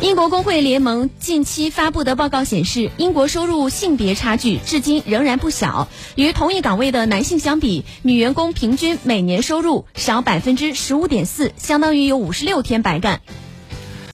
英国工会联盟近期发布的报告显示，英国收入性别差距至今仍然不小。与同一岗位的男性相比，女员工平均每年收入少百分之十五点四，相当于有五十六天白干。